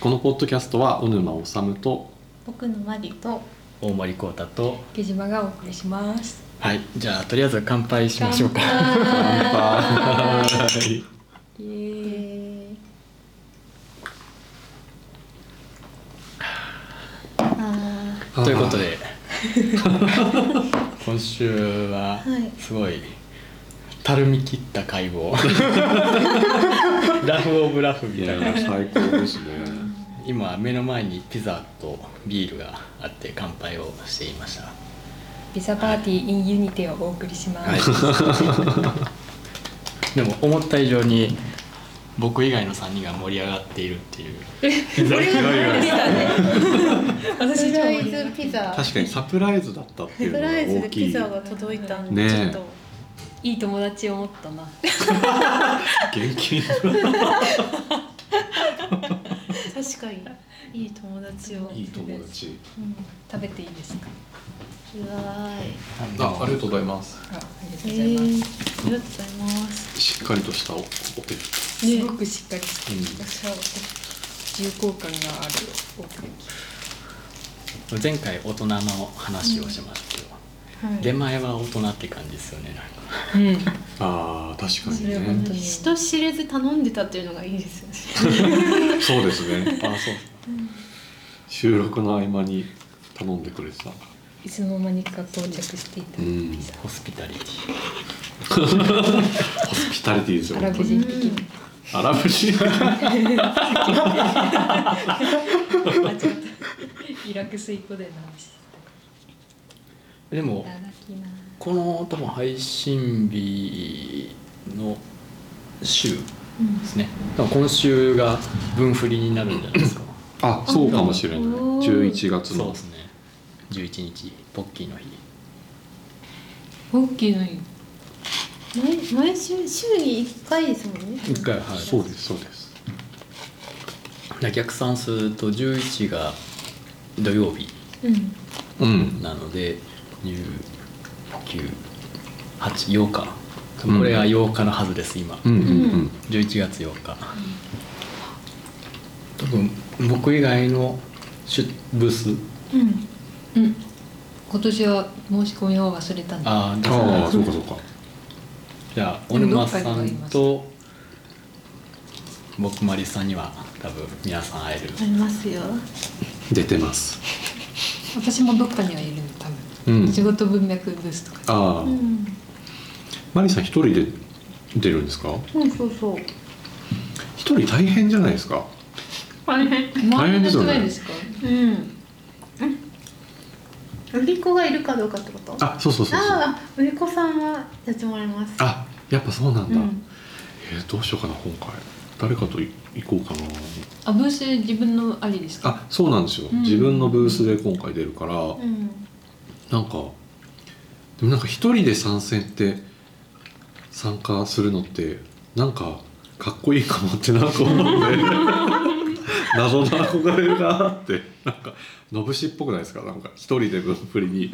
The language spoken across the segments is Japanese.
このポッドキャストは小沼治と僕のマリと大森光太と木島がお送りします。はいじゃあとりあえず乾杯しましょうか。乾杯。ということで 今週ははい。すごいたるみ切った会を。ラフオブラフいみたいな。や最高ですね今目の前にピザとビールがあって乾杯をしていました。ピザパーティー in ユニテをお送りします、でも思った以上に僕以外の3人が盛り上がっているっていう。ピザね。サ私超プライ盛り上がるズピザ確かにサプライズだったっていうのがサプライズ大きいでピザが届いたんで、ねえ。ちょっといい友達を持ったな。元気に確かに。いい友達を。いい友達。うん。食べていいですか？うわーい。あありがとうございます。あありがとえうございます、ー、ありがとうございます。しっかりとしたおお手。すごくしっかりしてうん重厚感があるおケーキ前回大人の話をしました。けど、はい出前は大人って感じですよね。なんかうん。ああ確かそにねに。人知れず頼んでたっていうのがいいですよね。そうですね。あそう。収録の合間に頼んでくれてた。いつの間にか到着していた。うん。ホスピタリテ ホスピタリティですよアラブ人的に。アラブ人？間違ったイラク水湖での話ィでもこの多分配信日の週ですね。多分今週が分振りになるんじゃないですか。あそうかもしれない。おー11月の。そうですね。11日ポッキーの日。ポッキーの日。毎毎週週に一回ですもんね。1回はい。そうですそうです。逆算すると11が土曜日うん。うん。なので198日これが8日のはずです今、うんうんうん11月8日多分僕以外の出ブースうんうん今年は申し込みを忘れたんだああだあそうかそうかじゃあ小沼さっかにはいますんと僕マリさんには多分皆さん会えるありますよ出てます私もどっかにはいる、うん。仕事文脈ブースとか。ああ。うん。マリさん一人で出るんですか？うんそうそう。一人大変じゃないですか？大変。大変ですよねないですかうん。売り子がいるかどうかってこと？あそうそうそうそう。ああ売り子さんはやってもらいます。あやっぱそうなんだ、うん。えーどうしようかな今回。誰かとい行こうかな。あブースで自分のありですか？あそうなんですよ、うん。自分のブースで今回出るから、うんなんかでもなんか一人で参戦って参加するのってなんかかっこいいかもってなんか思って 謎の憧れるなってなんかのぶしっぽくないですか？なんか一人で分振りに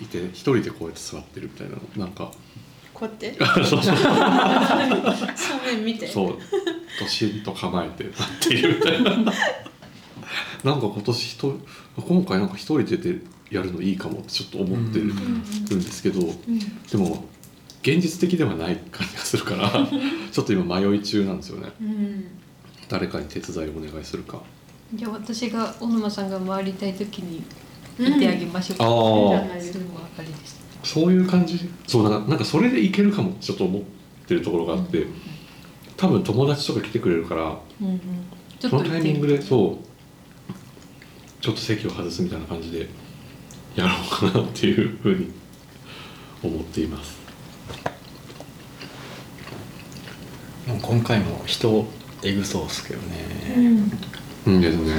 いて一人でこうやって座ってるみたいなの。なんかこうやって？そうそう 正面見て。そう。どしんと構えて立っているみたいな。なんか今年ひと今回なんか一人で出てやるのいいかもってちょっと思ってるうんんですけど、うんでも現実的ではない感じがするから ちょっと今迷い中なんですよね。うん。誰かに手伝いをお願いするか。じゃあ私が小沼さんが回りたい時にいてあげましょうか、ああいいじゃないそれもありです。そういう感じ。そうなんかなんかそれでいけるかもってちょっと思ってるところがあって、多分友達とか来てくれるからうんうん。そのタイミングでうそうちょっと席を外すみたいな感じでやろうかなっていうふうに思っています。もう今回も人エグそうっすけどね、うんうん。ですね。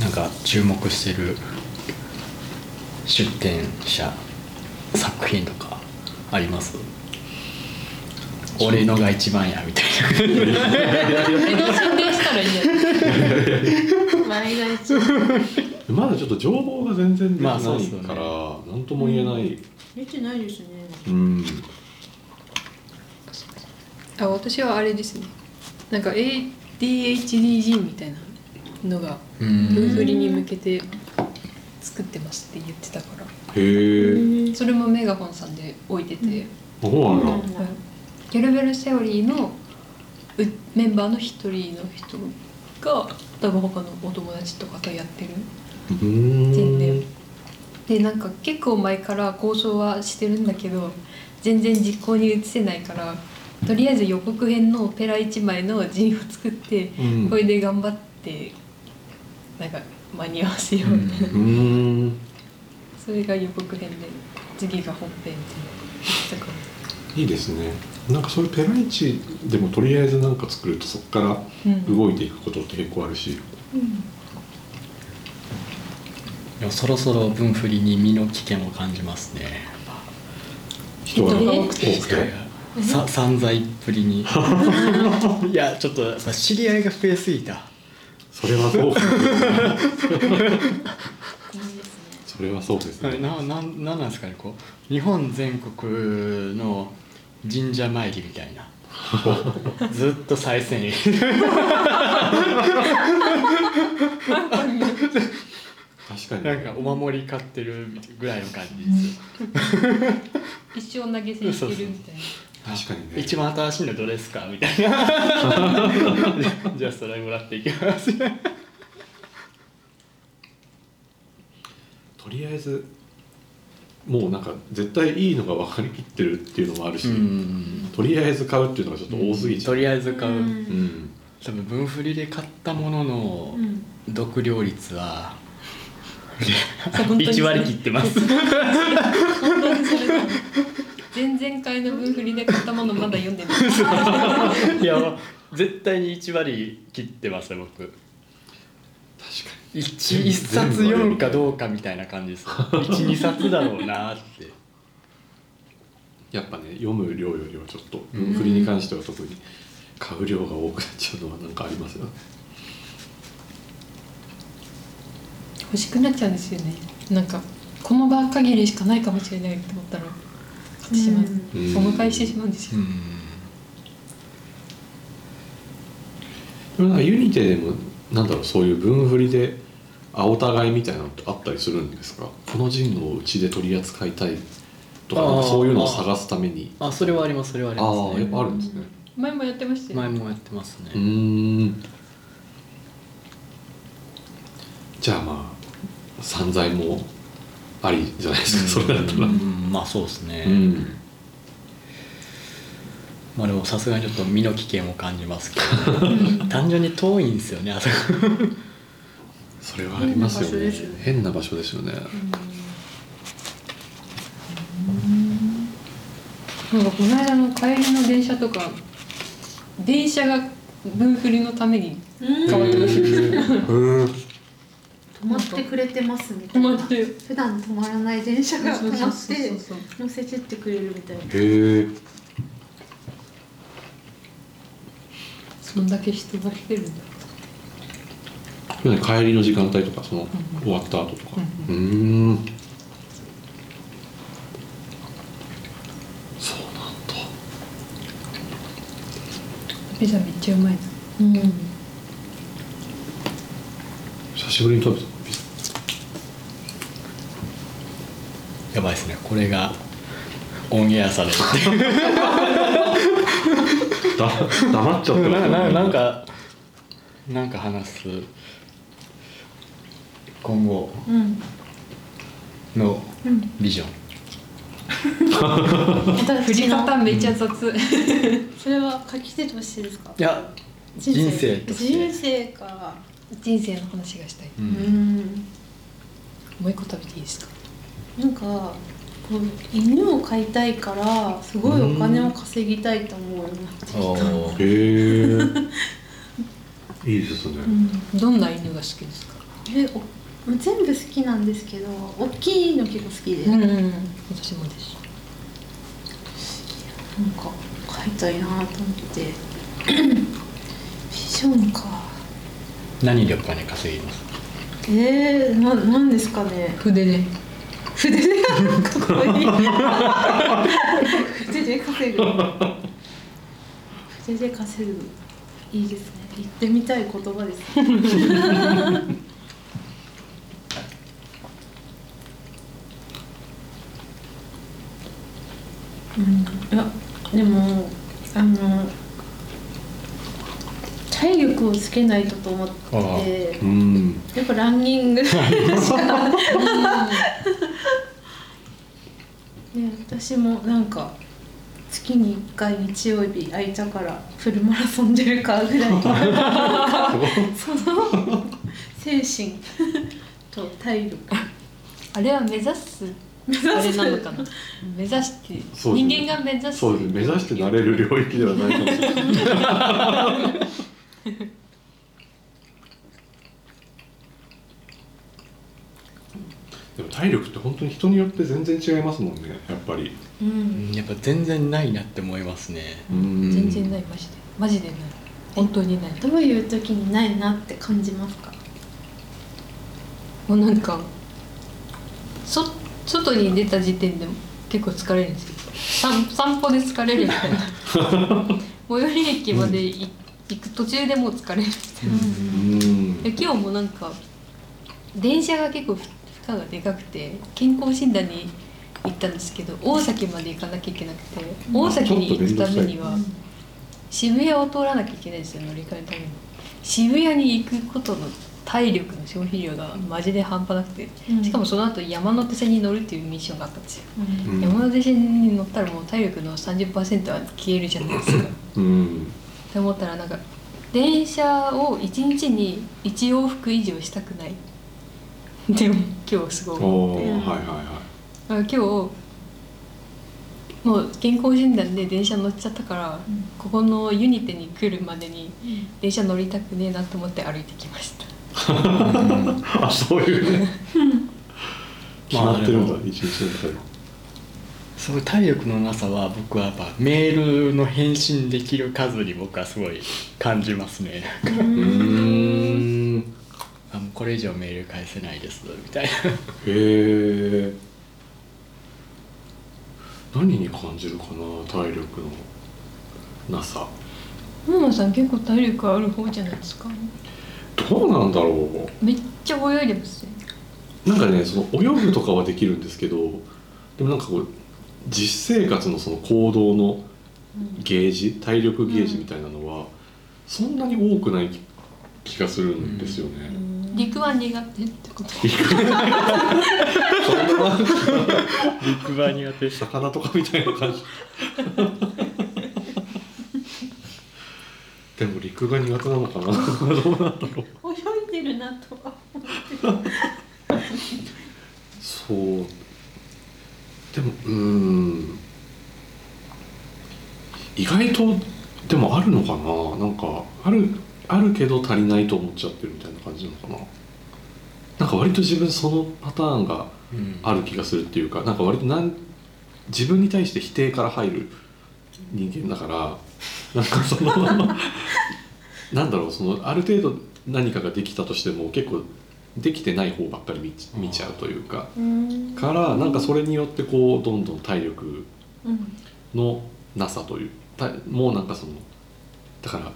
なんか注目してる出展者作品とかあります？俺のが一番やみたい宣伝したらいいんじゃない前が一まだちょっと情報が全然出てまないから何とも言えない、見てないですね。うん。あ私はあれですね。なんか ADHD みたいなのがうん。分振りに向けて作ってますって言ってたから。へえそれもメガホンさんで置いてて、そうなんだケルベルセオリーのうメンバーの一人の人が多分他のお友達とかとやってる。全然。でなんか結構前から交渉はしてるんだけど全然実行に移せないからとりあえず予告編のペラ1枚の陣を作って、うん。これで頑張ってなんか間に合わせようみたいな、うーん。それが予告編で次が本編って言ってたからいいですねなんかそういうペライチでもとりあえずなんか作るとそこからうん。動いていくことって結構あるし、でもそろそろ分振りに身の危険を感じますね。人が多く人が多くて。いやいやさ散財っぷりに。いやちょっと知り合いが増えすぎた。それはそう それはそうですね。なななんなんですかねこう。日本全国の神社参りみたいな。ずっと再生に確かに。なんかお守り買ってるぐらいの感じです。一生投げ銭してるみたいな。確かにね。一番新しいのどれですか？みたいな。じゃあそれもらっていきます。とりあえずもうなんか絶対いいのが分かりきってるっていうのもあるし、うんとりあえず買うっていうのがちょっと多すぎちゃとう、りあえず買う、うん。うん多分分振りで買ったもののうん。読料率はそう本当に1割切ってます。前々回の分振りで買ったものまだ読んでない。いや絶対に1割切ってますよ僕確か一一冊読むかどうかみたいな感じです12 冊だろうなって。にやっぱね読む量よりはちょっと文振りに関しては特に買う量が多くなっちゃうのはなんかありますよね。欲しくなっちゃうんですよね。なんかこの場限りしかないかもしれないって思ったら買ってしまう、うん。その返してしまうんですよ、でもなんかユニテでもなんだろうそういう文振りであお互いみたいなのってあったりするんですか？この陣をうちで取り扱いたいとかかそういうのを探すために。あそれはありますそれはありあます。ねあやっぱあるんですね。前もやってましたよ前もやってますね、うーん。じゃあまあ散財もありじゃないですかそれだったら。うんまあそうですね、うんまあでもさすがにちょっと身の危険を感じますけど、単純に遠いんですよねあそこ。それはありますよね。変変な場所ですよね。なんかこの間の帰りの電車とか電車が分振りのためにうん。変わってましたうん止まってくれてますみたいな。止まって。普段止まらない電車が止まっそうて乗せてってくれるみたいな。へえそんだけ人が来てるんだ。帰りの時間帯とかその終わった後とか。うーん。そうなんだ。ピザめっちゃうまいなうん。久しぶりに食べた。ピザやばいですね。これがオンエアされる だ黙っちゃった なななんかなんか話す。今後。うんのうん。ビジョン。振り方めっちゃ雑、それは書き手としてですか？いや人生。として。人生か。人生の話がしたい。ううんん。もう一個食べていいですか？なんか犬を飼いたいからすごいお金を稼ぎたいと思うようになってきた。いいですね。どんな犬が好きですか？えお全部好きなんですけど大きいの結構好きで、なんかん。私もです。飼いたいなと思って。ビジョンか。何でお金稼ぎます？えー、ななんですかね。筆で筆でかっこいい筆で稼ぐせで稼ぐいいですね言ってみたい言葉ですねうん、いやでもあの体力をつけないとと思ってうん。やっぱランニング。しかね私もなんか月に1回日曜日空いたからフルマラソン出るかぐらいの。その精神。と体力。あれは目指すあれなのかな？目指して、人間が目指す。そうです目指してなれる領域ではないかもしれない でも体力って本当に人によって全然違いますもんねやっぱり。ううん。んやっぱ全然ないなって思いますね。うん。全然ないマジで。マジでない。本当にない。どういう時にないなって感じますか？もうなんかそ外に出た時点でも結構疲れるんですよ散散歩で疲れるみたいな。最寄り駅までい行く途中でもう疲れるみたいな。うん。で今日もなんか電車が結構負荷がでかくて健康診断に行ったんですけど大崎まで行かなきゃいけなくて大崎に行くためには渋谷を通らなきゃいけないんですよ乗り換えのために。渋谷に行くことの体力の消費量がマジで半端なくてうん。しかもその後山手線に乗るっていうミッションがあったんですよ。うん。うん山手線に乗ったらもう体力の30%は消えるじゃないですか。うんって思ったらなんか電車を1日に1往復以上したくない。でも今日すごい。お思っておはいはいはだから今日もう健康診断で電車乗っちゃったから、うんここのユニテに来るまでに電車乗りたくねえなと思って歩いてきました。い あそういうね。決まってるんだまあ一日の中でそういう体力のなさは僕はやっぱメールの返信できる数に僕はすごい感じますね。うーん。あもうこれ以上メール返せないですみたいな。へえ。何に感じるかな体力のなさ。ママさん結構体力ある方じゃないですか？どうなんだろめっちゃ泳いでますよ。うなんかねその泳ぐとかはできるんですけどでもなんかこう実生活のその行動のゲージ体力ゲージみたいなのは、そんなに多くない気がするんですよね。陸は苦手ってこと。陸は苦手。魚とかみたいな感じ。でも陸が苦手なのかな。どうなんだろう。泳いでるなとはそうでもうーん。意外とでもあるのかな？なんかあるあるけど足りないと思っちゃってるみたいな感じなのかな？なんか割と自分そのパターンがうん。ある気がするっていうかなんか割となん自分に対して否定から入る人間だからなんかその なんだろうそのある程度何かができたとしても結構できてない方ばっかり見ち見ちゃうというか。うん。からなんかそれによってこうどんどん体力うん。のなさというたもうなんかそのだから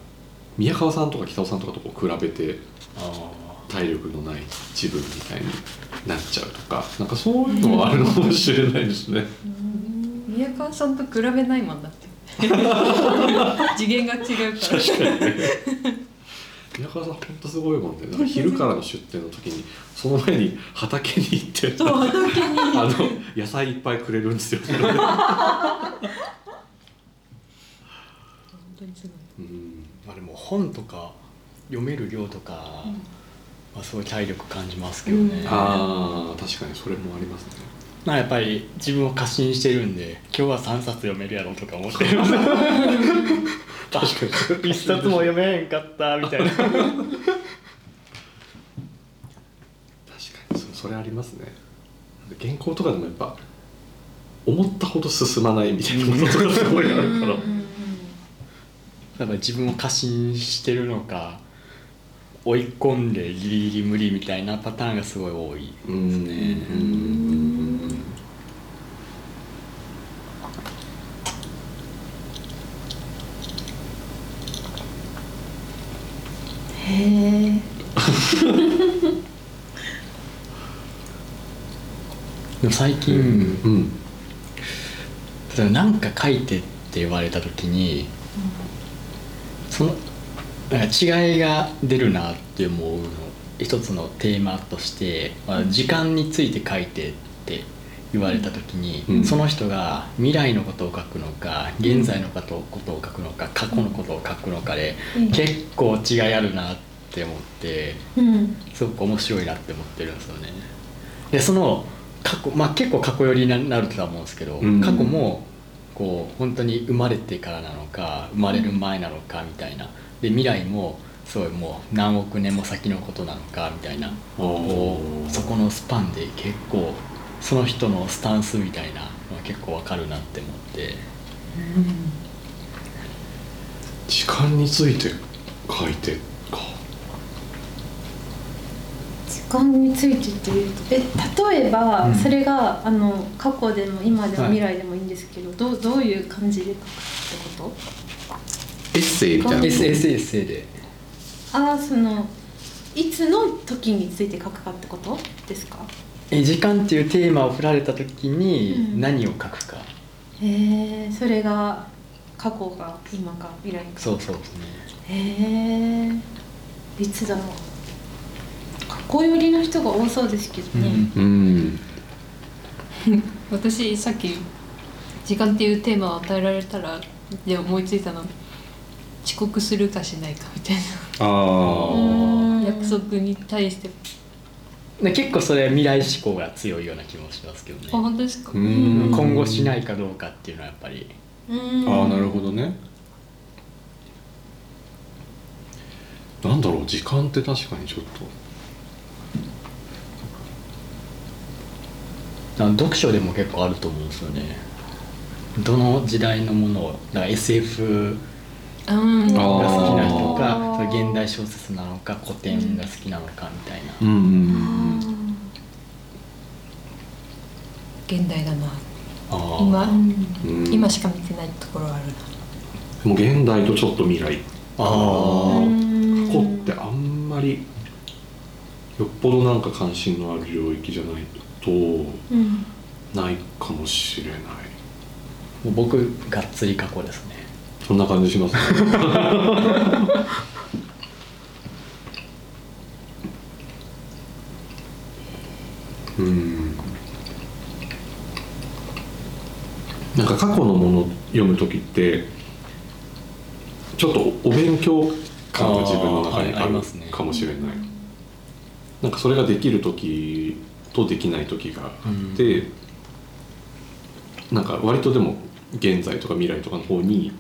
宮川さんとか北尾さんとかとこう比べてあ体力のない自分みたいになっちゃうとかなんかそういうのはあるのかもしれないですね。宮川さんと比べないもんだって。次元が違うから。確かにね宮川さん本当すごいもんね。なんか昼からの出店の時にその前に畑に行ってそう畑に。あの野菜いっぱいくれるんですよ、本当にすごい。うん、まあでも本とか読める量とかはすごい体力感じますけどね、うん。ああ確かにそれもありますね。まあやっぱり自分を過信してるんで今日は3冊読めるやろとか思ってる 確かに。一冊も読めへんかったみたいな。確かに。そそれありますね。原稿とかでもやっぱ思ったほど進まないみたいなことがすごいあるから。だから自分を過信してるのか追い込んでギリギリ無理みたいなパターンがすごい多いうんですねへえ 最近、うん。例えば何か書いてって言われた時に、そのなんか違いが出るなって思うの一つのテーマとして、まあ、時間について書いてって言われた時に、うん。その人が未来のことを書くのか現在のことことを書くのか過去のことを書くのかで、うん。結構違いあるなって思ってうん。すごく面白いなって思ってるんですよね。でその過去まあ結構過去寄りになるとは思うんですけど、うん。過去もこう本当に生まれてからなのか生まれる前なのかみたいな。で未来もすごいもう何億年も先のことなのかみたいなこうそこのスパンで結構その人のスタンスみたいなのは結構わかるなって思って。時間について書いてか。時間についてっていうとえ例えば、うん。それがあの過去でも今でもはい。未来でもいいんですけど、どうどういう感じで書くってこエッセイみたいな。SSS で。とああそのいつの時について書くかってことですか？え時間っていうテーマを振られた時うにん。何を書くか、へえそれが過去か今か未来か。そうそうですね。へえいつだろう。過去寄りの人が多そうですけどね、うん。私さっき「時間」っていうテーマを与えられたらで思いついたの。遅刻するかしないかみたいああな約束に対してで結構それ未来志向が強いような気もしますけどね。あ本当ですか？うん。今後しないかどうかっていうのはやっぱり。うん。ああなるほどね。なんだろう時間って確かにちょっあの読書でも結構あると思うんですよね。どの時代のものをだから SF が好きな人あか現代小説なのか古典が好きなのかみたいな、とうんうん。現代だな。あー。今？うん。今しか見てないところあるな。でも現代とちょっと未来。あうー。ん過去ってあんまりよっぽどなんか関心のある領域じゃないとうん。ないかもしれない。もう僕がっつり過去ですねそんな感じしますね。うん。なんか過去のものを読む時ってちょっとお勉強感が自分の中にあるかもしれない、なんかそれができる時とできない時があって、なんか割とでも現在とか未来とかの方に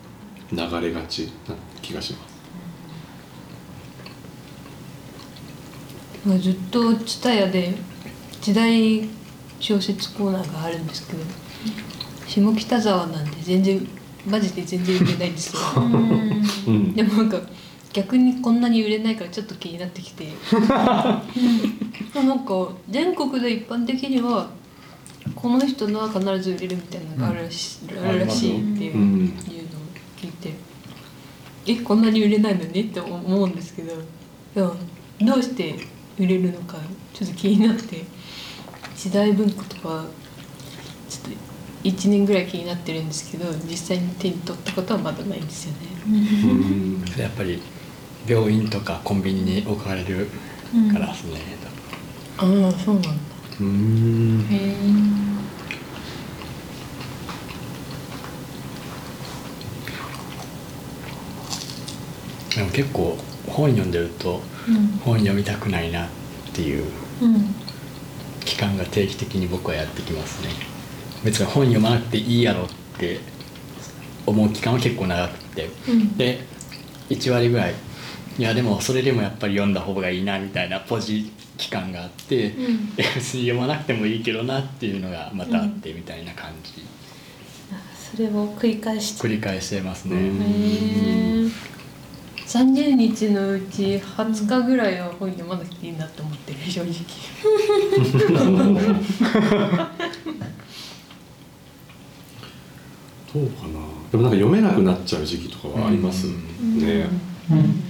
流れがちな気がします。まあずっと蔦屋で時代小説コーナーがあるんですけど下北沢なんて全然マジで全然売れないんですよ。うん。でもなんか逆にこんなに売れないからちょっと気になってきて。うんなんか全国で一般的にはこの人のは必ず売れるみたいなのがあるらし,、うん。あるらしいっていう,、えこんなに売れないのねって思うんですけど。でもどうして売れるのかちょっと気になって。時代文庫とかちょっと1年ぐらい気になってるんですけど実際に手に取ったことはまだないんですよね。やっぱり病院とかコンビニに置かれるからですね、ああそうなんだ。うん。へえでも結構本読んでるとうん。本読みたくないなっていううん。期間が定期的に僕はやってきますね。別に本読まなくていいやろって思う期間は結構長くって。うん。で1割ぐらいいやでもそれでもやっぱり読んだ方がいいなみたいなポジ期間があって、うん。で別に読まなくてもいいけどなっていうのがまたあってみたいな感じ、あそれを繰り返して。繰り返してますね、30日のうち20日ぐらいは本読まなくていいなって思ってる正直。どうかなでもなんか読めなくなっちゃう時期とかはありますね、うん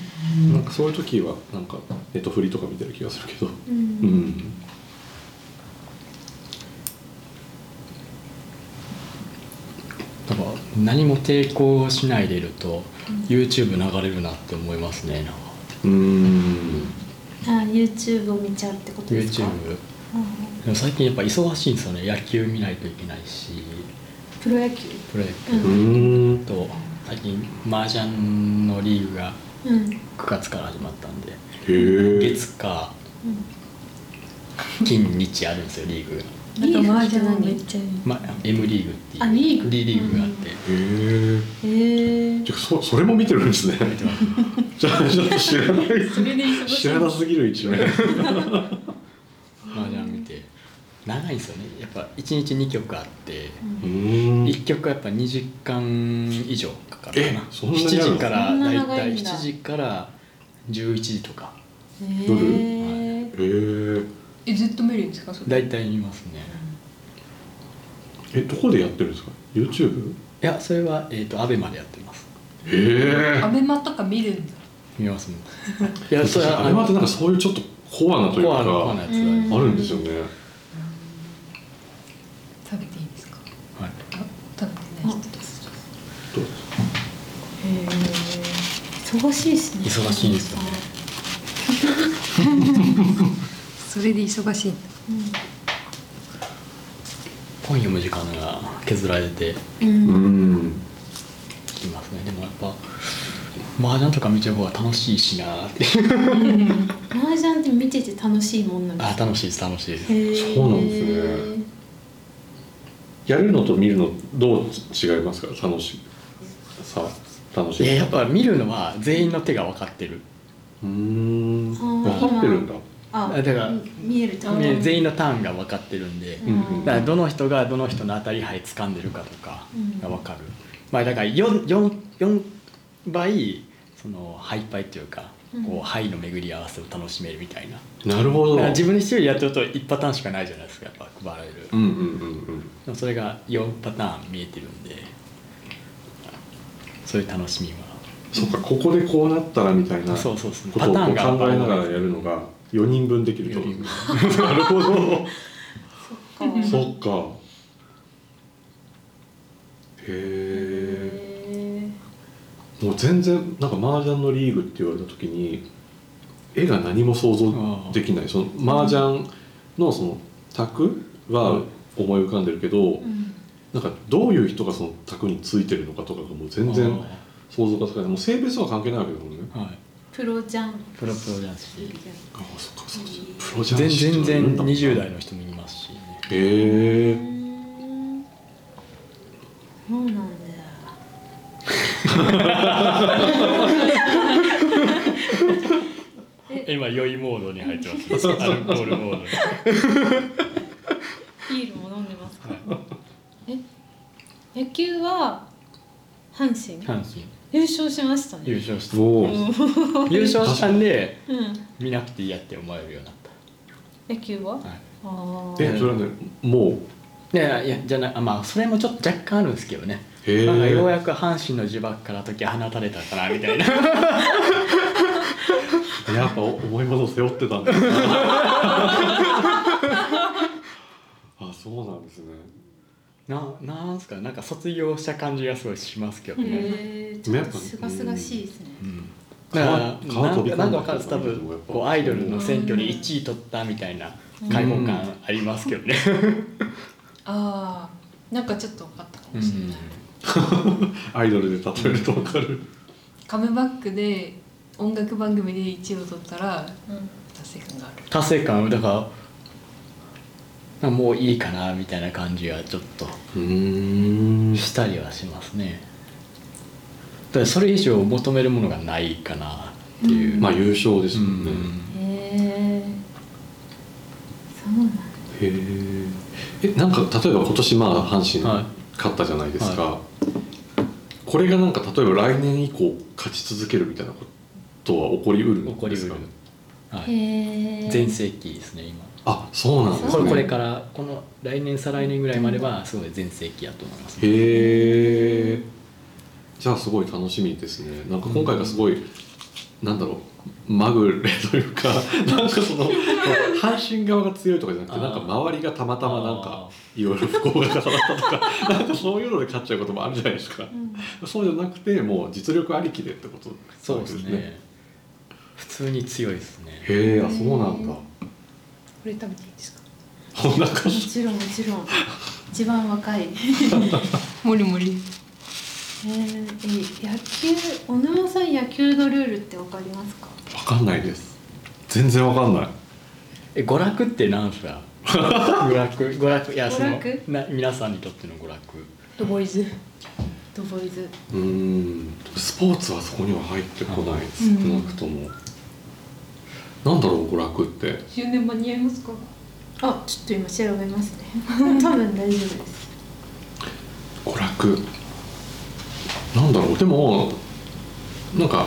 なんかそういう時はなんかネットフリとか見てる気がするけどうんうんだから何も抵抗しないでいると YouTube 流れるなって思いますねなんか。うん。あ YouTube を見ちゃうってことですか？YouTube でも最近やっぱ忙しいんですよね。野球見ないといけないし。プロ野球？プロ野う球んと最近麻雀のリーグがうん。9月から始まったんで。へえ月か金日あるんですよリーグが、なんか麻雀はめっちゃいい。ま、M リーグっていうあリーグ。D リーグがあって、へえへえじゃあそそれも見てるんですね。見てますじゃあちょっと知らない知らなすぎる一面。麻雀見て。長いんですよね。やっぱ1日2曲あって、うん。1曲やっぱ2時間以上かかるかな。えそんなに7ある時からだいたい長いんだ。7時から11時とか。夜？へへええずっと見るんですかそれ？大体見ますね。えどこでやってるんですか？YouTube? いやそれは、えー、とアベマでやってます。へえ。アベマとか見るんだ。見ますもん。いやそれはあれまたなんかそういうちょっとコアなというかコアなやつがあるんですよね。食べていいですか？はい。あ食べてない人です。どうです？かえ忙しいですね。忙しいんですよね それで忙しいんだ。本読む時間が削られてうんううんんきますね。でもやっぱ麻雀とか見てる方が楽しいしな。ーって麻雀って見てて楽しいもんなんですか？あ楽しいです楽しいです。そうなんですね。やるのと見るのどう違いますか？楽しさ楽しいいややっぱ見るのは全員の手が分かってる。うーん。ー分かってるんだ。あだからみ見える全員のターンが分かってるんでだからどの人がどの人の当たり牌掴んでるかとかうん。が分かる、まあだから 4, 4, 4倍そのハイパイっていうかうん。こう牌の巡り合わせを楽しめるみたいな、なるほど。自分で一人でやってると1パターンしかないじゃないですかやっぱ配られる、うんうんうんうん。それが4パターン見えてるんでそういう楽しみは。そっかここでこうなったらみたいなそうそうそう。ことをパターンが考えながらやるのが4人分できると。4人分。なるほど。か。そっか。へえ。へもう全然なんか麻雀のリーグって言われた時に絵が何も想像できない。その麻雀のその卓は思い浮かんでるけど、ーうん。なんかどういう人がその卓についてるのかとかがもう全然想像がつかない。もう性別は関係ないわけだもんね。はいプロじゃんプロプロ雀士ああそっかそっか。プロ雀全士全然っているんだ20代の人もいますし。ねへえ。うんそうなんだ 今酔いモードに入ってますアルコールモードに。ビールも飲んでますか？え？野球は阪神？阪神優勝しましたね。優勝しておお優勝したんでうん。見なくていいやって思えるようになっ野球は？た、はい、ああえそれはねもいやいやじゃなまあそれもちょっと若干あるんですけどね。うへえなんかようやく阪神の呪縛から解き放たれたかなみたいな。やっぱ重いものを背負ってたんだ。な あそうなんですねななんすかなんか卒業した感じがすごいしますけどね、ちょっとすがすがしいですね。うん。だから川飛び込んだなんかなんか多分こうアイドルの選挙で1位取ったみたいな開放感ありますけどね、ああなんかちょっと分かったかうんもしれない、アイドルで例えると分かる。カムバックで音楽番組で1位を取ったらうん。達成感がある。達成感だからあもういいかなみたいな感じはちょっとうーん。したりはしますね。だからそれ以上求めるものがないかなっていう、まあ優勝ですもんね、うん。へえそうなんだ。へええなんか例えば今年まあ阪神はい。勝ったじゃないですか、はこれがなんか例えば来年以降勝ち続けるみたい。なことは起こりうるん起こりうるですか、はい、へえ全盛期ですね今あそうなんですね。これこれからこの来年再来年ぐらいまではすごい全盛期やと思います、ね、へえ。じゃあすごい楽しみですね。なんか今回がすごいなんだろうまぐれというか なんかその阪神側が強いとかじゃなくてなんか周りがたまたまなんかいろいろ不幸が重なったとか なんかそういうので勝っちゃうこともあるじゃないですか。そうじゃなくてもう実力ありきでってことそうですね。普通に強いですね。へえあそうなんだ。これ食べていいですか？お腹もちろんもちろん。一番若い。もりもり。えー、え野球小沼さん野球のルールってわかりますか？わかんないです。全然わかんない。え娯楽って何すか？娯楽。娯楽。いやその娯楽？な皆さんにとっての娯楽。ドボイズ。ドボイズ。うーん。スポーツはそこには入ってこない。少うん。なくとも、なんだろう娯楽って。周年間に合いますか？あちょっと今調べますね。多分大丈夫です。娯楽。なんだろう。でもなんか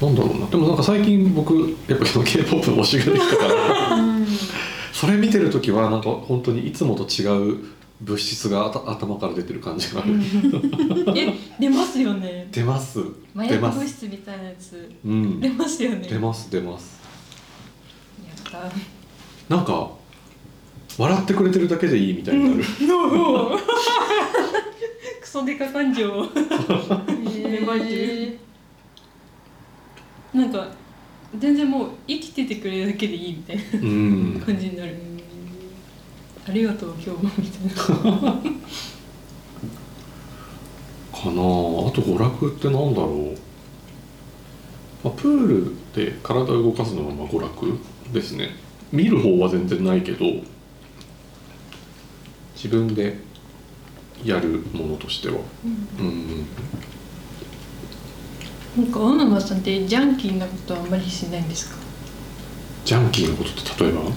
なんだろうな。でもなんか最近僕やっぱ k p o p の推しができたから。うん。それ見てる時はなんか本当にいつもと違う物質が頭から出てる感じがある、え出ますよね。出ます。麻薬物質みたいなやつ。うん。出ますよね。出ます出ます。やった。なんか笑ってくれてるだけでいいみたいになる、クソデカ感情えー。芽生えてなんか全然もう生きててくれるだけでいいみたいなうん。感じになるありがとう今日もみたいな。かなあ。あと娯楽ってなんだろう、まあ、プールで体を動かすのはまあ娯楽ですね。見る方は全然ないけど自分でやるものとしては。うん。なんか小沼さんってジャンキーなことはあんまりしないんですか？ジャンキーなことって例えば？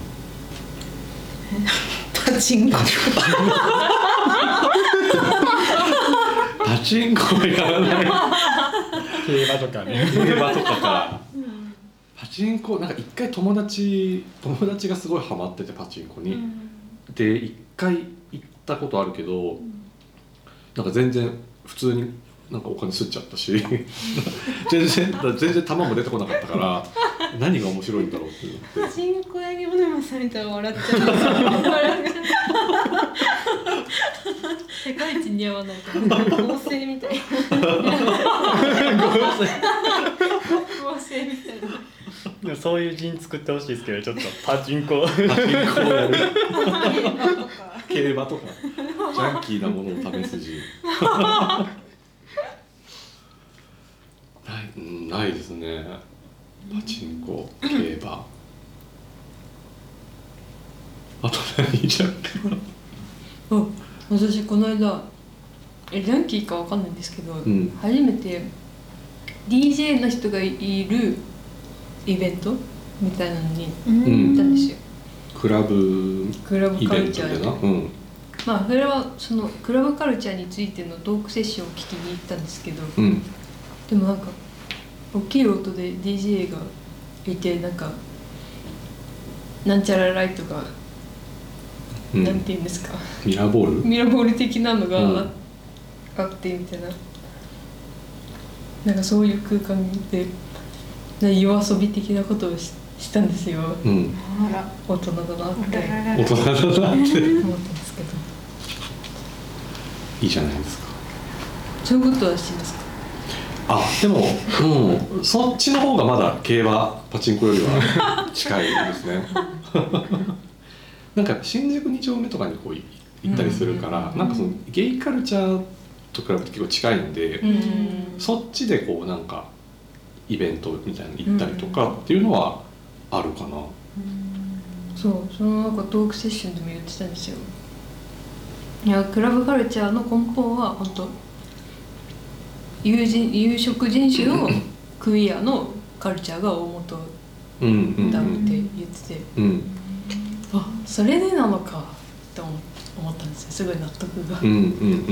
パチンコ。パチンコはやらない。競馬とかね。競馬とかかパチンコなんか一回友達友達がすごいハマっててパチンコに、で一回行ったことあるけど、なんか全然普通になんかお金すっちゃったし。全然全然球も出てこなかったから何が面白いんだろうって思って。パチンコ屋に小沼さんいたら笑っちゃ世界一似合わないから。う合成みたい合成みたいな。でもそういう陣作ってほしいですけどちょっとパチンコ。パチンコをやる競馬とか。ジャンキーなものを試す陣 ないうんないですねパチンコ競馬。あと何じゃんあ私この間えジャンキーかわかんないんですけど、ん。初めて DJ の人がいるイベントみたいなのにうん。行ったんですよ、クラブクラブイカルチャベントでな、ーうん、まあそれはそのクラブカルチャーについてのトークセッションを聞きに行ったんですけどうん、でもなんか大きい音で DJ がいてなんかなんちゃらライトが、うん。なんて言うんですか。ミラーボール？ミラーボール的なのがうん。あ,、あってみたいな。なんかそういう空間でな夜遊び的なことをししたんですよ。うん、大人だなって。大人だなって。んですけど。いいじゃないですか。そういうことはしますか？あでも、うん、そっちの方がまだ競馬パチンコよりは近いですね。なんか新宿2丁目とかにこうい行ったりするから、うん。なんかそのゲイカルチャーと比べて結構近いんで、うん。そっちでこうなんかイベントみたいなの行ったりとかっていうのはあるかな、そうそのなんかトークセッションでも言ってたんですよ。いやクラブカルチャーの根本は本当有人有色人種のクイアのカルチャーが大元だってうん言ってて、うん。あそれでなのか。って思思ったんですよ。すごい納得が、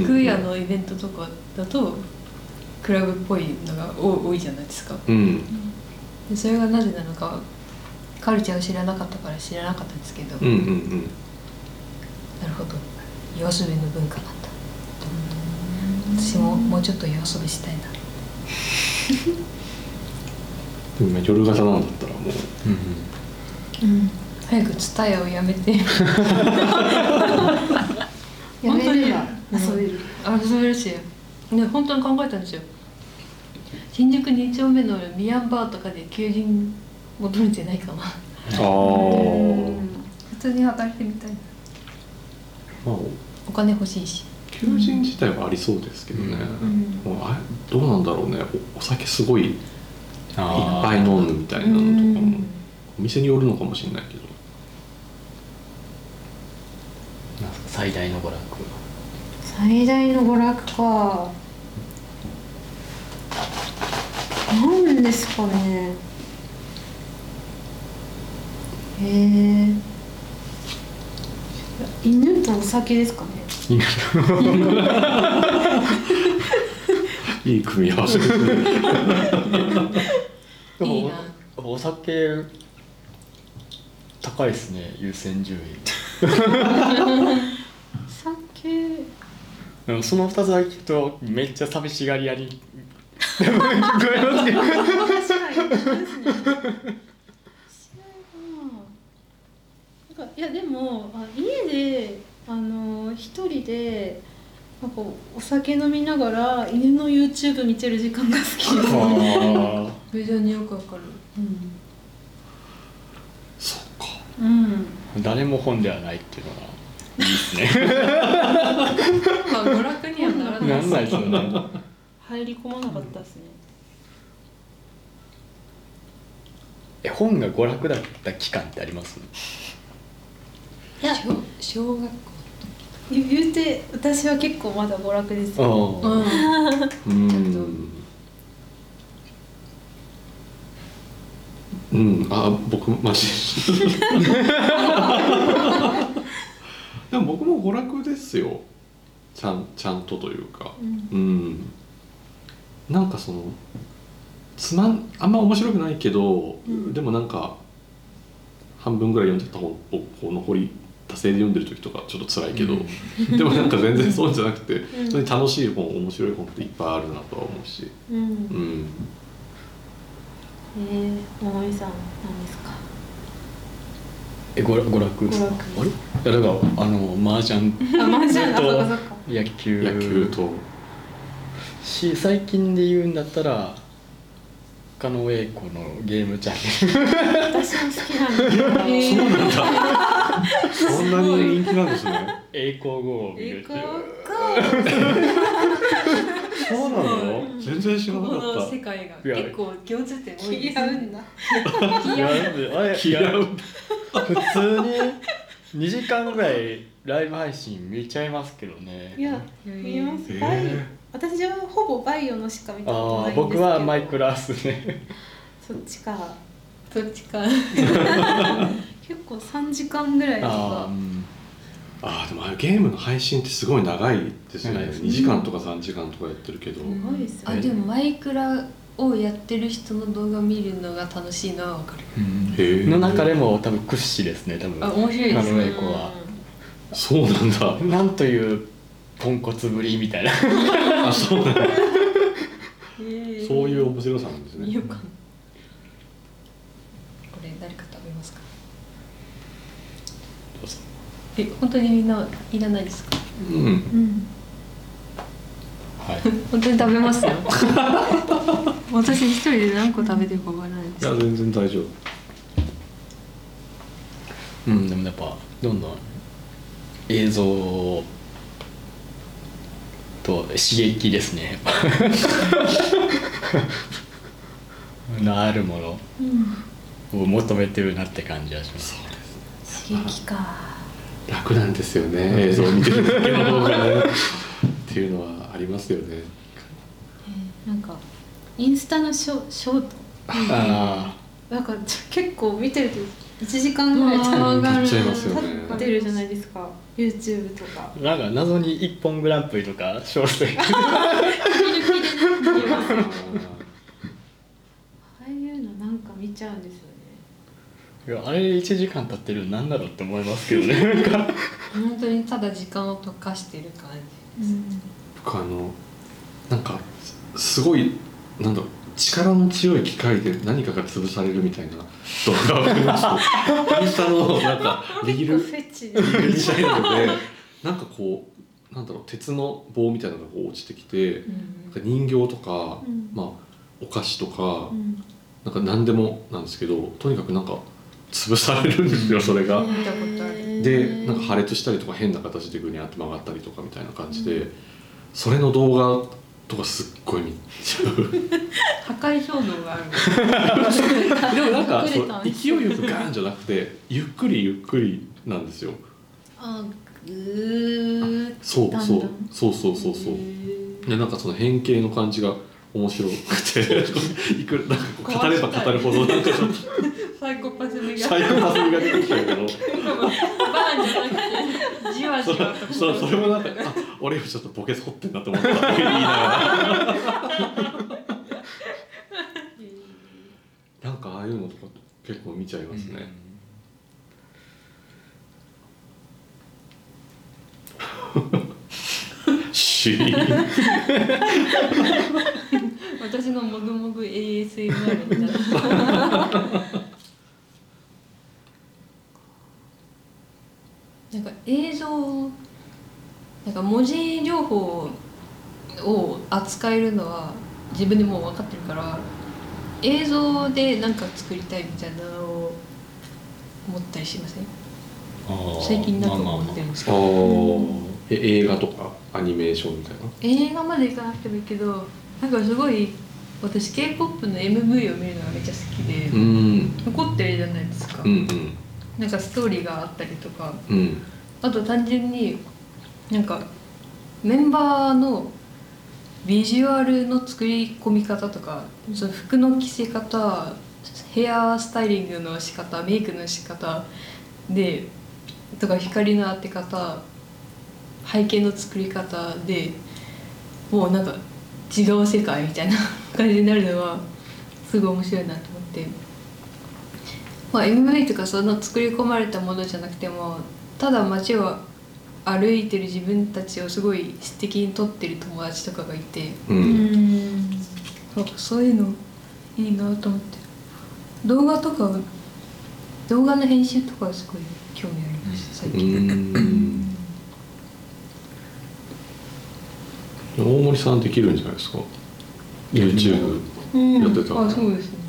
クイアのイベントとかだとクラブっぽいのが多多いじゃないですか。うん。でそれがなぜなのかカルチャーを知らなかったから知らなかったんですけど、うんうんうん。なるほど。夜遊びの文化なんだ私ももうちょっと夜遊びしたいな。でも夜型なんだったらもう。うん。うん早くツタヤをやめて。やめれば遊べる。あ遊べるし。ね本当に考えたんですよ。新宿2丁目のミヤンバーとかで求人戻るんじゃないかな。ああ、うん。普通に働いてみたいな。まあ。お金欲しいし求人自体はありそうですけどね、うん。もうあれどうなんだろうね。おお酒すごいいっぱい飲むみたいなのとかも。うん。お店によるのかもしれないけど。最大の娯楽最大の娯楽か。なんですかね。えー、犬とお酒ですかね いい組み合わせですね。でもいいな。お酒高いですね優先順位。酒 でもその2つだけ聞くとめっちゃ寂しがり屋に。聞こえますけどいやでもあ家であの一人でなんかお酒飲みながら犬の YouTube 見てる時間が好きで。す、あ非常によくわかる。うん。そっか。うん、ー誰も本ではないっていうのがいいですね。まあ娯楽にはならないなんないですよね。入り込まなかったですね、え本が娯楽だった期間ってあります？いや小小学校言言うて私は結構まだ娯楽ですあよーうん。うん。うん。あ僕マジ。でも僕も娯楽ですよ。ちゃんちゃんとというか。うん。うん。なんかそのつまんあんま面白くないけど、うん。でもなんか半分ぐらい読んでた本をこう残り惰性で読んでる時とかちょっと辛いけど、うん。でもなんか全然そうじゃなくて、ん。普通に楽しい本面白い本っていっぱいあるなとは思うし、うん。うん、えー、桃井さん何ですか？え娯楽娯楽ですか？娯楽あれ？いやだからあの麻雀。と野球。野球と。し最近で言うんだったら加納英子のゲームチャンネル私も好きなんですよ、えーそうなんだそんなに人気なんですねル栄光号を見るっていうそうなの全然知らなかったの世界が結構共通点多いです気合うんだいやあれ気合う普通に2時間ぐらいライブ配信見ちゃいますけどねいや見ますへー私はほぼバイオのしか見たことああないんですけど。僕はマイクラースね。そっちか。どっちか。結構3時間ぐらいとあか。あうん。あーでもあれゲームの配信ってすごい長いですね。長いです2時間とか3時間とかやってるけど、すごいですよあでもマイクラをやってる人の動画見るのが楽しいのはわかる。うん。へえの中でも多分屈指ですね多分。あ面白いです加納英子は。そうなんだ。なんというポンコツぶりみたいな。あそうなんだ。へそういう面白さなんですね。これ誰か食べますか？どうぞ。え本当にみんないらないですか？うん。うん。はい。本当に食べますよ。私一人で何個食べてるかわからないです。いや全然大丈夫。うんでもやっぱどんどん映像と刺激ですね。のあるもの。うん。を求めてるなって感じはします。刺激か。楽なんですよね。映像を見てるだけの方がねっていうのはありますよね。えーなんかインスタのショショート。あなんか結構見てると1時間ぐらい経っちゃいますよね。ってるじゃないですか。YouTube とか。あなんか謎に「一本グランプリ」とか小説 ああいうのなんか見ちゃうんですよね。いやあれ1時間経ってるのなんだろうって思いますけどね。本当にただ時間を溶かしてる感じ僕あのなんかすごいなんだろう力の強い機械で何かが潰されるみたいな動画を見ましたインスタのなんかリールみたいなのでなんかこうなんだろう鉄の棒みたいなのが落ちてきて人形とか、うん。まあお菓子とか、うん。なんか何でもなんですけどとにかくなんか潰されるんですよそれが。でなんか破裂したりとか変な形でグニャって曲がったりとかみたいな感じで、それの動画とかすっごい見ちゃう。破壊衝動がある。でもなんか勢いよくガーンじゃなくてゆっくりゆっくりなんですよ。あぐーそうそう。そうそうそうそう。でなんかその変形の感じが面白くて。いくらなんか語れば語るほどなんかちょっと。サイコパス味が。サイコパス味が出てきちゃうけどンじゃなくてじわじわとそうそれもなんかあ俺よりちょっとボケ掘ってんなと思った。って言いながら。なんかああいうのとか結構見ちゃいますね、シーン私のもぐもぐ ASMR みたいな。なんか映像なんか文字情報を扱えるのは自分でもう分かってるから映像で何か作りたいみたいなのを思ったりしません？最近なんか思ってるんですけあど、ーえ映画とかアニメーションみたいな？映画まで行かなくてもいいけどなんかすごい私 k p o p の MV を見るのがめっちゃ好きで、うん。残ってるじゃないですか、うんなんかストーリーがあったりとかうんうんあと単純になんかメンバーのビジュアルの作り込み方とかその服の着せ方ヘアスタイリングの仕方メイクの仕方でとか光の当て方背景の作り方でもうなんか違う世界みたいな 感じになるのはすごい面白いなと思って。まあ、MV とかその作り込まれたものじゃなくてもただ街を歩いてる自分たちをすごい素敵に撮ってる友達とかがいてううん。んなんかそういうのいいなと思って。動画とか動画の編集とかはすごい興味ありました最う近。ん大森さんできるんじゃないですか？YouTube やってたらあそうですね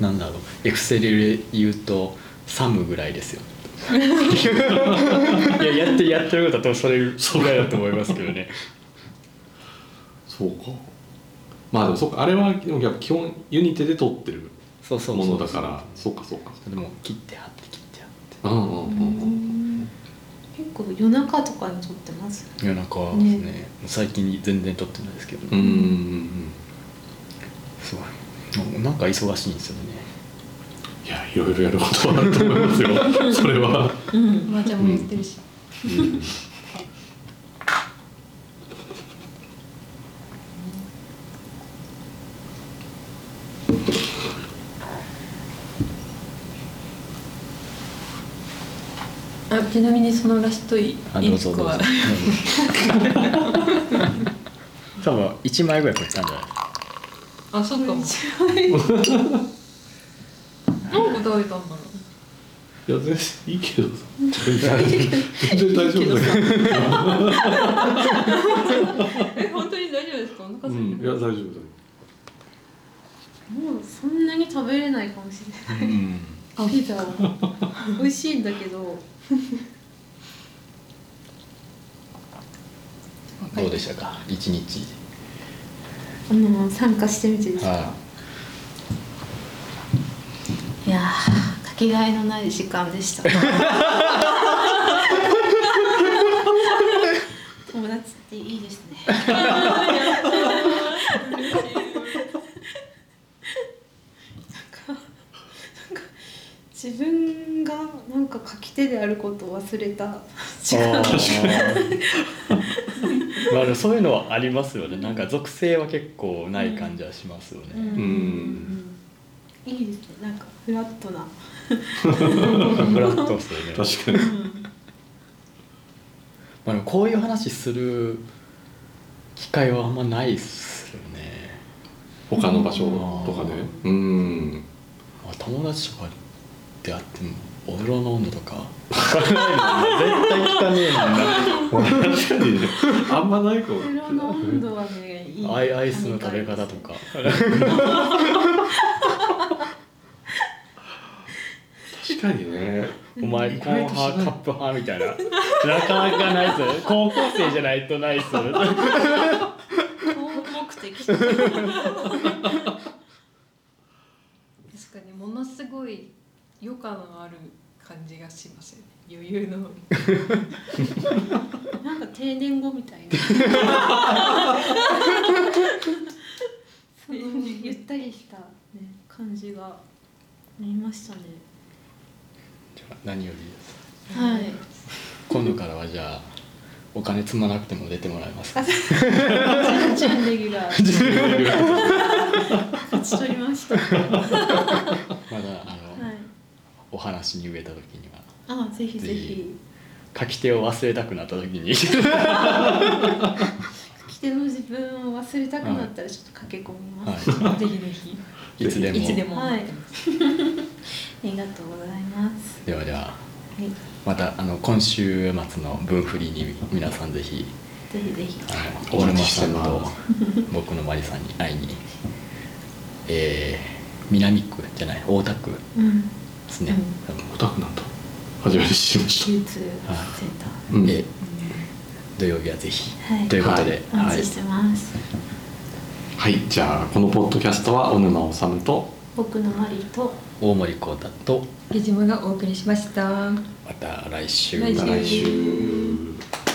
なんだろう。エクセルで言うとサムぐらいですよ。いややってやってることは多分それぐらいだと思いますけどね。そうか。まあでもそっかあれはでもやっぱ基本ユニテで撮ってるそうそうものだから。そうかそうか。でも切って貼って切って貼って。うんうんうんうん。結構夜中とかに撮ってます？夜中ですね。最近全然撮ってないですけど、うんうんうんすごいもうなんか忙しいんですよね。いやいろいろやることはあると思いますよ。それは、うん麻雀もやってるし、うん。あちなみにそのラストイあどうぞ1個はどうぞ 多分1枚ぐらいこれたんじゃない？あそうか。も何個食べたんだろう。いや全然いいけど全然全然大丈夫だけど。え本当に大丈夫ですか？お腹空いてる、うんいや大丈夫だよ。もうそんなに食べれないかもしれない。うん。ピザを。美味しいんだけど。どうでしたか？一日あの参加してみてですか？はい。やーかけがえのない時間でした。友達っていいですね。なんかなんか自分がなんか書き手であることを忘れた時間 まあでもそういうのはありますよね。なんか属性は結構ない感じはしますよね、ん。いいですね。なんかフラットな。フラットですよね。確かにまあ、でもこういう話する機会はあんまないっすよね。他の場所とかで。うん。まあ友達とかであってもお風呂の温度とか。絶対聞かねえもんな確かにねあんまないかも風呂の温度はねいい。アイアイスの食べ方とか。確かにね。お前コーン派カップ派みたいな。なかなかないっす。よ高校生じゃないとないっす。よ高目的。確かにものすごい余暇のある感じがしますよね。余裕の。なんか定年後みたいな。そのゆったりした、ね、感じがありましたね。じゃあ何よりです。はい。今度からはじゃあお金積まなくても出てもらえますか？準レギュラー勝ち取りました。はまだあの、いお話に植えた時には。あぜひぜぜひ書き手を忘れたくなった時に。書き手の自分を忘れたくなったらちょっと駆け込みます、はぜひぜひ。い いつでも。いつでも。はい。ありがとうございます。ではでは。はい。またあの今週末の分振りに皆さんぜひぜひぜひ。大沼さんと僕のマリさんに会いに。えー、南区じゃない大田区。うんですね、オタクなんだ初めて知りまし流通センターた。う土曜日はぜひ、はい。ということで、はい。お待ちしてます、はい。じゃあこのポッドキャストは小沼治と僕のマリと大森幸太とゲジムがお送りしました。また来週。来週また来週